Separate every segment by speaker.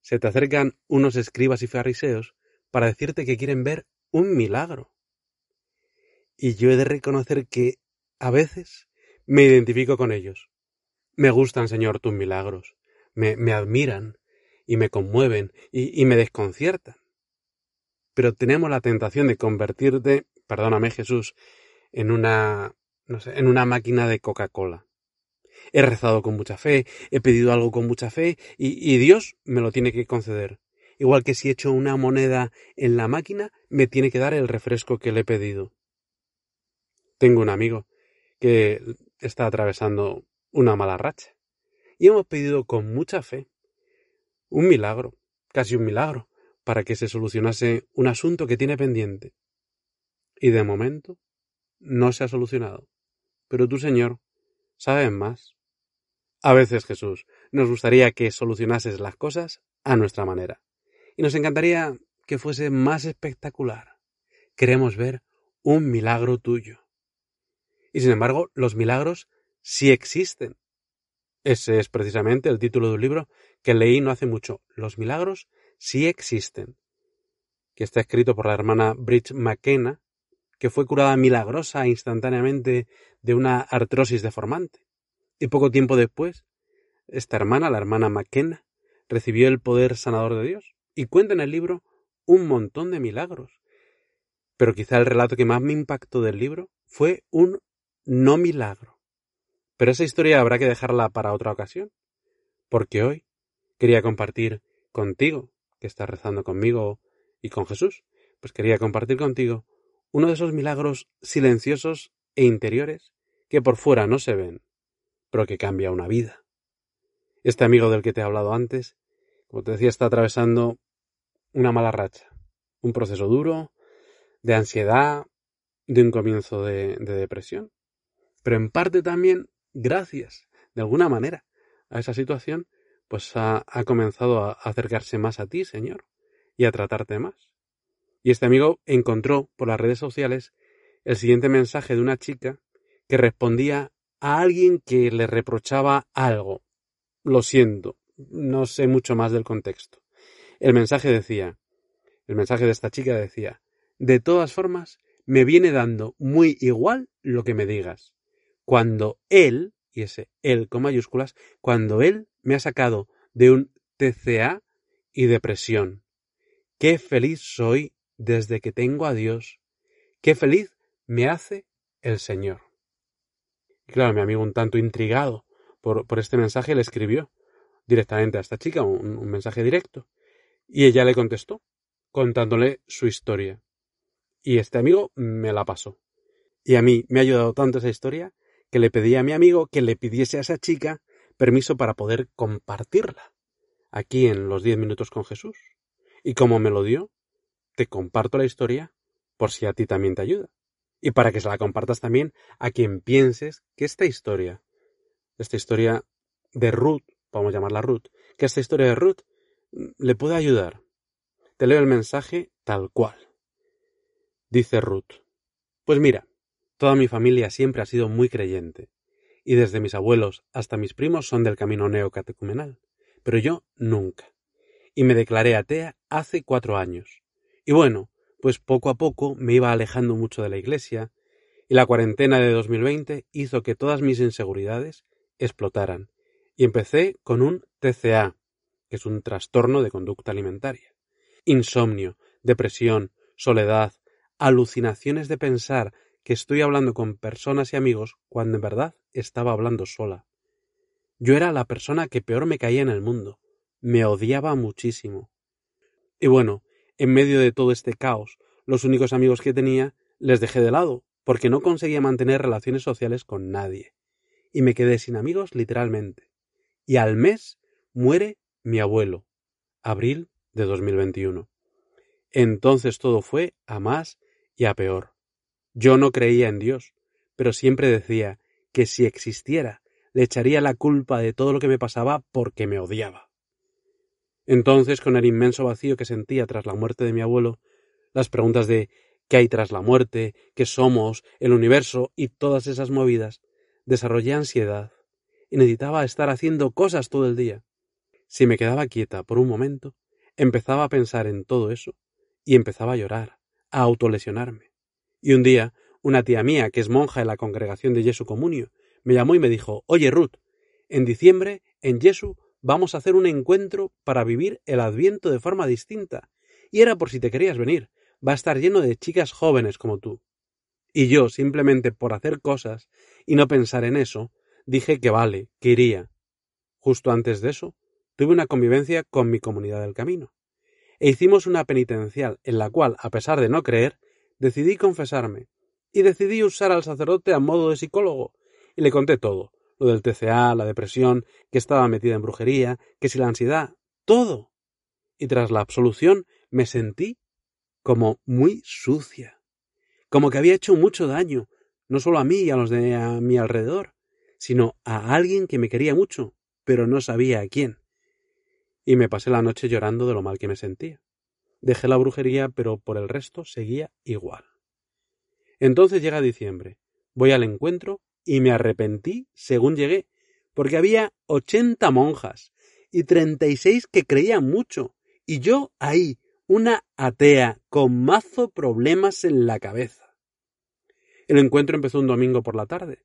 Speaker 1: se te acercan unos escribas y fariseos para decirte que quieren ver un milagro. Y yo he de reconocer que a veces me identifico con ellos. Me gustan, Señor, tus milagros, me, me admiran y me conmueven y, y me desconciertan. Pero tenemos la tentación de convertirte, perdóname Jesús, en una, en una máquina de Coca-Cola. He rezado con mucha fe, he pedido algo con mucha fe y, Dios me lo tiene que conceder. Igual que si echo una moneda en la máquina, me tiene que dar el refresco que le he pedido. Tengo un amigo que está atravesando una mala racha. Y hemos pedido con mucha fe un milagro, casi un milagro, para que se solucionase un asunto que tiene pendiente. Y de momento no se ha solucionado. Pero tú, Señor, sabes más. A veces, Jesús, nos gustaría que solucionases las cosas a nuestra manera. Y nos encantaría que fuese más espectacular. Queremos ver un milagro tuyo. Y sin embargo, los milagros sí existen. Ese es precisamente el título de un libro que leí no hace mucho. Los milagros sí existen. Que está escrito por la hermana Bridge McKenna, que fue curada milagrosa instantáneamente de una artrosis deformante. Y poco tiempo después, esta hermana, la hermana McKenna, recibió el poder sanador de Dios y cuenta en el libro un montón de milagros. Pero quizá el relato que más me impactó del libro fue un no milagro. Pero esa historia habrá que dejarla para otra ocasión, porque hoy quería compartir contigo, que estás rezando conmigo y con Jesús, pues quería compartir contigo uno de esos milagros silenciosos e interiores que por fuera no se ven, pero que cambia una vida. Este amigo del que te he hablado antes, como te decía, está atravesando una mala racha, un proceso duro, de ansiedad, de un comienzo de, de depresión. Pero en parte también, gracias, de alguna manera, a esa situación, pues ha comenzado a acercarse más a ti, Señor, y a tratarte más. Y este amigo encontró por las redes sociales el siguiente mensaje de una chica que respondía a alguien que le reprochaba algo. Lo siento, no sé mucho más del contexto. El mensaje decía, el mensaje de esta chica decía, de todas formas, me viene dando muy igual lo que me digas. Cuando él, y ese él con mayúsculas, cuando él me ha sacado de un TCA y depresión. Qué feliz soy desde que tengo a Dios. Qué feliz me hace el Señor. Claro, mi amigo un tanto intrigado por, por este mensaje le escribió directamente a esta chica un, un mensaje directo. Y ella le contestó, contándole su historia. Y este amigo me la pasó. Y a mí me ha ayudado tanto esa historia que le pedí a mi amigo que le pidiese a esa chica permiso para poder compartirla aquí en los diez minutos con Jesús. Y como me lo dio, te comparto la historia por si a ti también te ayuda. Y para que se la compartas también a quien pienses que esta historia, esta historia de Ruth, vamos a llamarla Ruth, que esta historia de Ruth le puede ayudar. Te leo el mensaje tal cual. Dice Ruth. Pues mira, toda mi familia siempre ha sido muy creyente, y desde mis abuelos hasta mis primos son del camino neocatecumenal, pero yo nunca. Y me declaré atea hace cuatro años. Y bueno, pues poco a poco me iba alejando mucho de la iglesia, y la cuarentena de 2020 hizo que todas mis inseguridades explotaran, y empecé con un TCA, que es un trastorno de conducta alimentaria. Insomnio, depresión, soledad, alucinaciones de pensar que estoy hablando con personas y amigos cuando en verdad estaba hablando sola. Yo era la persona que peor me caía en el mundo. Me odiaba muchísimo. Y bueno, en medio de todo este caos, los únicos amigos que tenía les dejé de lado, porque no conseguía mantener relaciones sociales con nadie. Y me quedé sin amigos literalmente. Y al mes muere mi abuelo, Abril de 2021. Entonces todo fue a más y a peor. Yo no creía en Dios, pero siempre decía que si existiera, le echaría la culpa de todo lo que me pasaba porque me odiaba. Entonces, con el inmenso vacío que sentía tras la muerte de mi abuelo, las preguntas de qué hay tras la muerte, qué somos, el universo y todas esas movidas, desarrollé ansiedad y necesitaba estar haciendo cosas todo el día. Si me quedaba quieta por un momento, empezaba a pensar en todo eso y empezaba a llorar, a autolesionarme. Y un día, una tía mía, que es monja en la congregación de Jesu Comunio, me llamó y me dijo, oye Ruth, en diciembre, en Jesu, vamos a hacer un encuentro para vivir el Adviento de forma distinta. Y era por si te querías venir. Va a estar lleno de chicas jóvenes como tú. Y yo, simplemente por hacer cosas y no pensar en eso, dije que vale, que iría. Justo antes de eso, tuve una convivencia con mi comunidad del camino. E hicimos una penitencial en la cual, a pesar de no creer, decidí confesarme. Y decidí usar al sacerdote a modo de psicólogo. Y le conté todo, lo del TCA, la depresión, que estaba metida en brujería, que si la ansiedad, todo. Y tras la absolución me sentí como muy sucia, como que había hecho mucho daño, no solo a mí y a los de a mi alrededor, sino a alguien que me quería mucho, pero no sabía a quién. Y me pasé la noche llorando de lo mal que me sentía. Dejé la brujería, pero por el resto seguía igual. Entonces llega diciembre. Voy al encuentro y me arrepentí según llegué, porque había ochenta monjas y treinta y seis que creían mucho, y yo ahí, una atea con mazo problemas en la cabeza. El encuentro empezó un domingo por la tarde,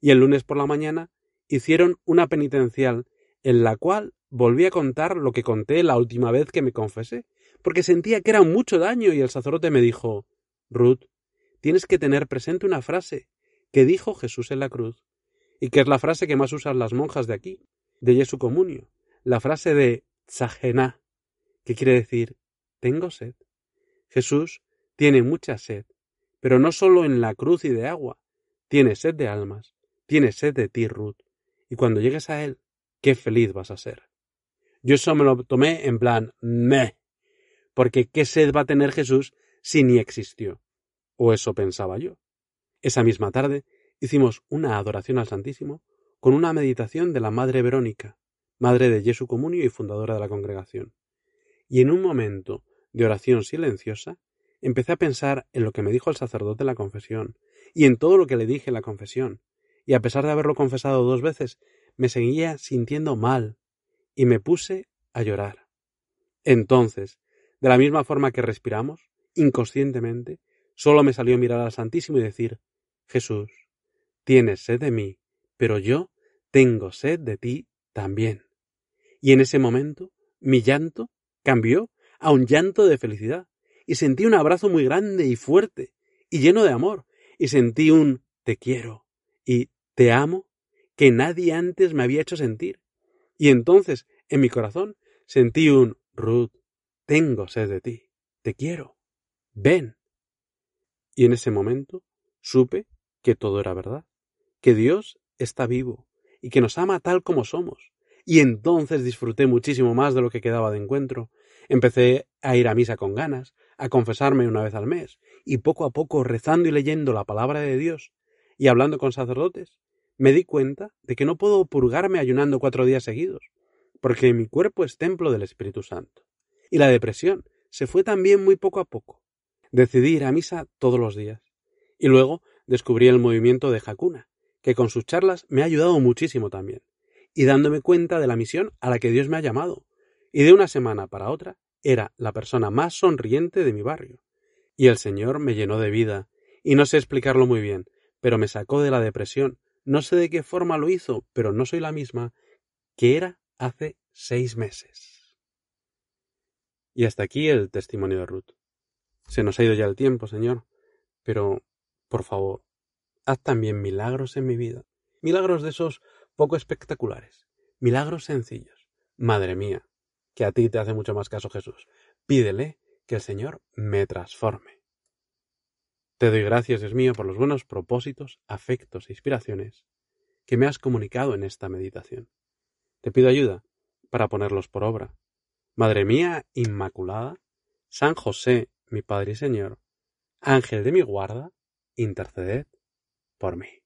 Speaker 1: y el lunes por la mañana hicieron una penitencial en la cual volví a contar lo que conté la última vez que me confesé, porque sentía que era mucho daño y el sacerdote me dijo Ruth, tienes que tener presente una frase que dijo Jesús en la cruz, y que es la frase que más usan las monjas de aquí, de Jesu Comunio, la frase de Tzajená, que quiere decir tengo sed. Jesús tiene mucha sed, pero no solo en la cruz y de agua, tiene sed de almas, tiene sed de ti, Ruth, y cuando llegues a Él, qué feliz vas a ser. Yo eso me lo tomé en plan me, porque qué sed va a tener Jesús si ni existió. O eso pensaba yo. Esa misma tarde hicimos una adoración al Santísimo con una meditación de la Madre Verónica, Madre de Jesu Comunio y fundadora de la congregación. Y en un momento de oración silenciosa, empecé a pensar en lo que me dijo el sacerdote en la confesión, y en todo lo que le dije en la confesión, y a pesar de haberlo confesado dos veces, me seguía sintiendo mal, y me puse a llorar. Entonces, de la misma forma que respiramos, inconscientemente, solo me salió mirar al Santísimo y decir Jesús, tienes sed de mí, pero yo tengo sed de ti también. Y en ese momento mi llanto cambió a un llanto de felicidad, y sentí un abrazo muy grande y fuerte, y lleno de amor, y sentí un te quiero y te amo que nadie antes me había hecho sentir. Y entonces, en mi corazón, sentí un Ruth, tengo sed de ti, te quiero, ven. Y en ese momento supe que todo era verdad, que Dios está vivo y que nos ama tal como somos. Y entonces disfruté muchísimo más de lo que quedaba de encuentro. Empecé a ir a misa con ganas, a confesarme una vez al mes, y poco a poco rezando y leyendo la palabra de Dios y hablando con sacerdotes, me di cuenta de que no puedo purgarme ayunando cuatro días seguidos, porque mi cuerpo es templo del Espíritu Santo. Y la depresión se fue también muy poco a poco. Decidí ir a misa todos los días. Y luego descubrí el movimiento de Hakuna, que con sus charlas me ha ayudado muchísimo también, y dándome cuenta de la misión a la que Dios me ha llamado. Y de una semana para otra era la persona más sonriente de mi barrio. Y el Señor me llenó de vida, y no sé explicarlo muy bien, pero me sacó de la depresión. No sé de qué forma lo hizo, pero no soy la misma que era hace seis meses. Y hasta aquí el testimonio de Ruth. Se nos ha ido ya el tiempo, Señor, pero por favor, haz también milagros en mi vida. Milagros de esos poco espectaculares. Milagros sencillos. Madre mía, que a ti te hace mucho más caso Jesús. Pídele que el Señor me transforme. Te doy gracias, Dios mío, por los buenos propósitos, afectos e inspiraciones que me has comunicado en esta meditación. Te pido ayuda para ponerlos por obra, Madre mía Inmaculada, San José, mi Padre y Señor, Ángel de mi guarda, interceded por mí.